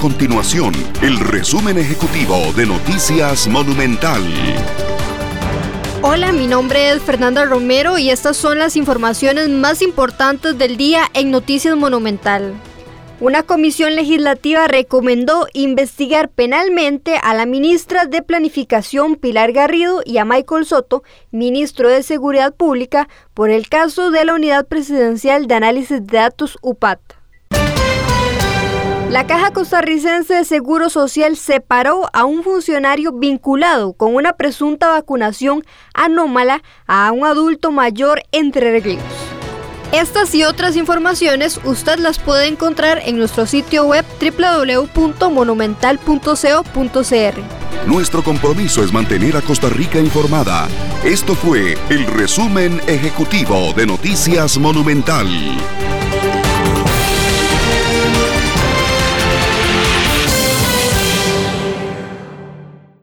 continuación el resumen ejecutivo de Noticias Monumental. Hola, mi nombre es Fernanda Romero y estas son las informaciones más importantes del día en Noticias Monumental. Una comisión legislativa recomendó investigar penalmente a la ministra de Planificación Pilar Garrido y a Michael Soto, ministro de Seguridad Pública, por el caso de la Unidad Presidencial de Análisis de Datos UPAT. La Caja Costarricense de Seguro Social separó a un funcionario vinculado con una presunta vacunación anómala a un adulto mayor entre Ríos. Estas y otras informaciones usted las puede encontrar en nuestro sitio web www.monumental.co.cr. Nuestro compromiso es mantener a Costa Rica informada. Esto fue el resumen ejecutivo de Noticias Monumental.